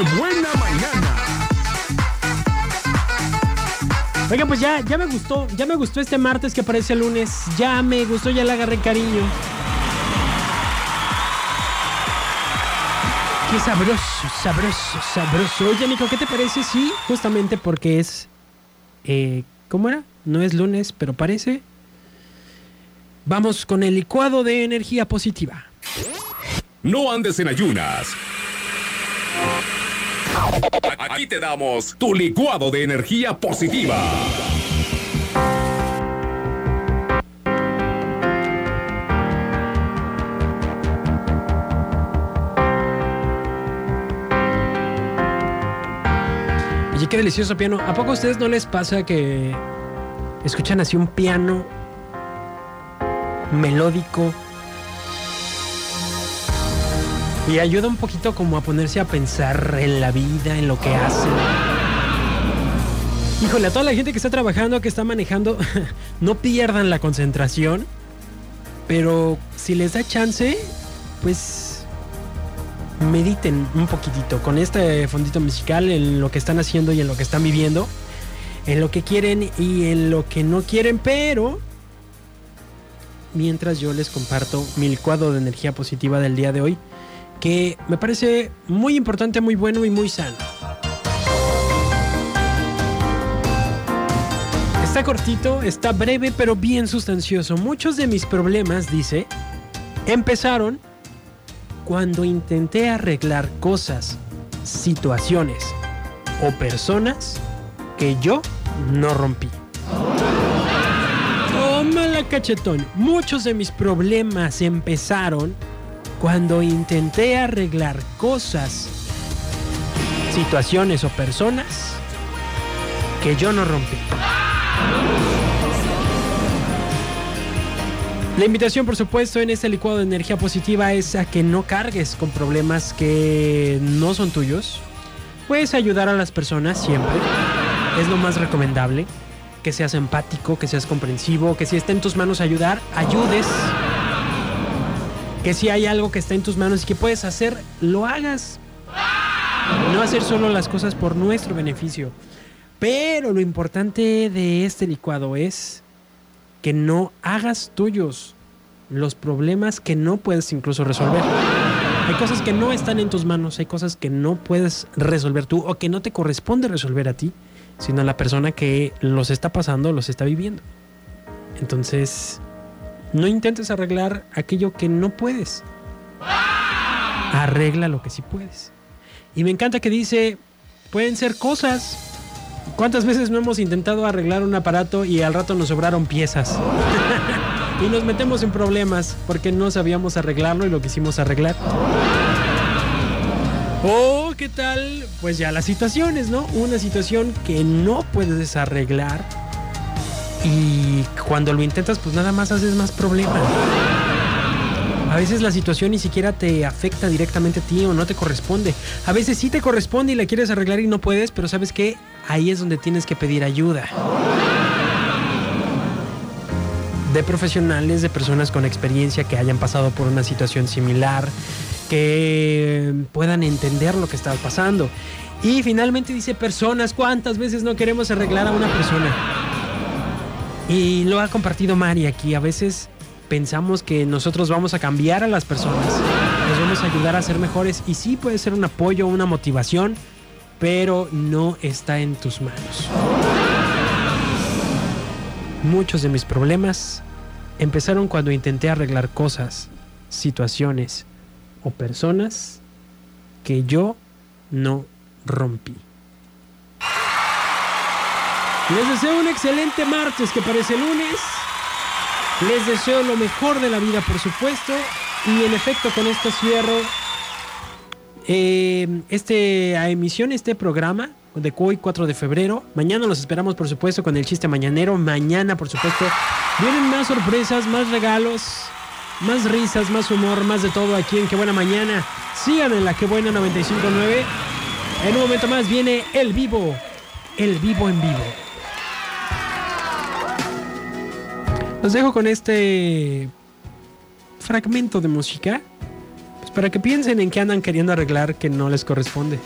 ¡Qué buena mañana! Oigan, pues ya, ya me gustó, ya me gustó este martes que aparece el lunes. Ya me gustó, ya le agarré cariño. Qué sabroso, sabroso, sabroso. Oye, Nico, ¿qué te parece? Sí, justamente porque es. Eh, ¿Cómo era? No es lunes, pero parece. Vamos con el licuado de energía positiva. No andes en ayunas. Aquí te damos tu licuado de energía positiva. Oye, qué delicioso piano. ¿A poco a ustedes no les pasa que escuchan así un piano melódico? Y ayuda un poquito como a ponerse a pensar en la vida, en lo que hacen. Híjole, a toda la gente que está trabajando, que está manejando, no pierdan la concentración. Pero si les da chance, pues mediten un poquitito con este fondito musical en lo que están haciendo y en lo que están viviendo, en lo que quieren y en lo que no quieren, pero mientras yo les comparto mi licuado de energía positiva del día de hoy, que me parece muy importante, muy bueno y muy sano. Está cortito, está breve, pero bien sustancioso. Muchos de mis problemas, dice, empezaron cuando intenté arreglar cosas, situaciones o personas que yo no rompí. Tómala cachetón. Muchos de mis problemas empezaron cuando intenté arreglar cosas, situaciones o personas que yo no rompí. La invitación, por supuesto, en este licuado de energía positiva es a que no cargues con problemas que no son tuyos. Puedes ayudar a las personas siempre. Es lo más recomendable. Que seas empático, que seas comprensivo, que si está en tus manos ayudar, ayudes. Que si hay algo que está en tus manos y que puedes hacer, lo hagas. No hacer solo las cosas por nuestro beneficio. Pero lo importante de este licuado es que no hagas tuyos los problemas que no puedes incluso resolver. Hay cosas que no están en tus manos, hay cosas que no puedes resolver tú o que no te corresponde resolver a ti, sino a la persona que los está pasando, los está viviendo. Entonces, no intentes arreglar aquello que no puedes. Arregla lo que sí puedes. Y me encanta que dice, pueden ser cosas, ¿Cuántas veces no hemos intentado arreglar un aparato y al rato nos sobraron piezas? y nos metemos en problemas porque no sabíamos arreglarlo y lo quisimos arreglar. Oh, ¿qué tal? Pues ya las situaciones, ¿no? Una situación que no puedes arreglar y cuando lo intentas pues nada más haces más problemas. A veces la situación ni siquiera te afecta directamente a ti o no te corresponde. A veces sí te corresponde y la quieres arreglar y no puedes, pero sabes que ahí es donde tienes que pedir ayuda. De profesionales, de personas con experiencia que hayan pasado por una situación similar, que puedan entender lo que está pasando. Y finalmente dice personas, ¿cuántas veces no queremos arreglar a una persona? Y lo ha compartido Mari aquí. A veces pensamos que nosotros vamos a cambiar a las personas, nos vamos a ayudar a ser mejores y sí puede ser un apoyo, una motivación, pero no está en tus manos. Muchos de mis problemas empezaron cuando intenté arreglar cosas, situaciones o personas que yo no rompí. Les deseo un excelente martes que parece lunes. Les deseo lo mejor de la vida, por supuesto. Y en efecto, con esto cierro eh, este, a emisión, este programa de hoy 4 de febrero. Mañana los esperamos, por supuesto, con el chiste mañanero. Mañana, por supuesto, vienen más sorpresas, más regalos, más risas, más humor, más de todo aquí en Qué Buena Mañana. Sigan en la Qué Buena 959. En un momento más viene El Vivo, El Vivo en Vivo. Los dejo con este fragmento de música pues para que piensen en qué andan queriendo arreglar que no les corresponde.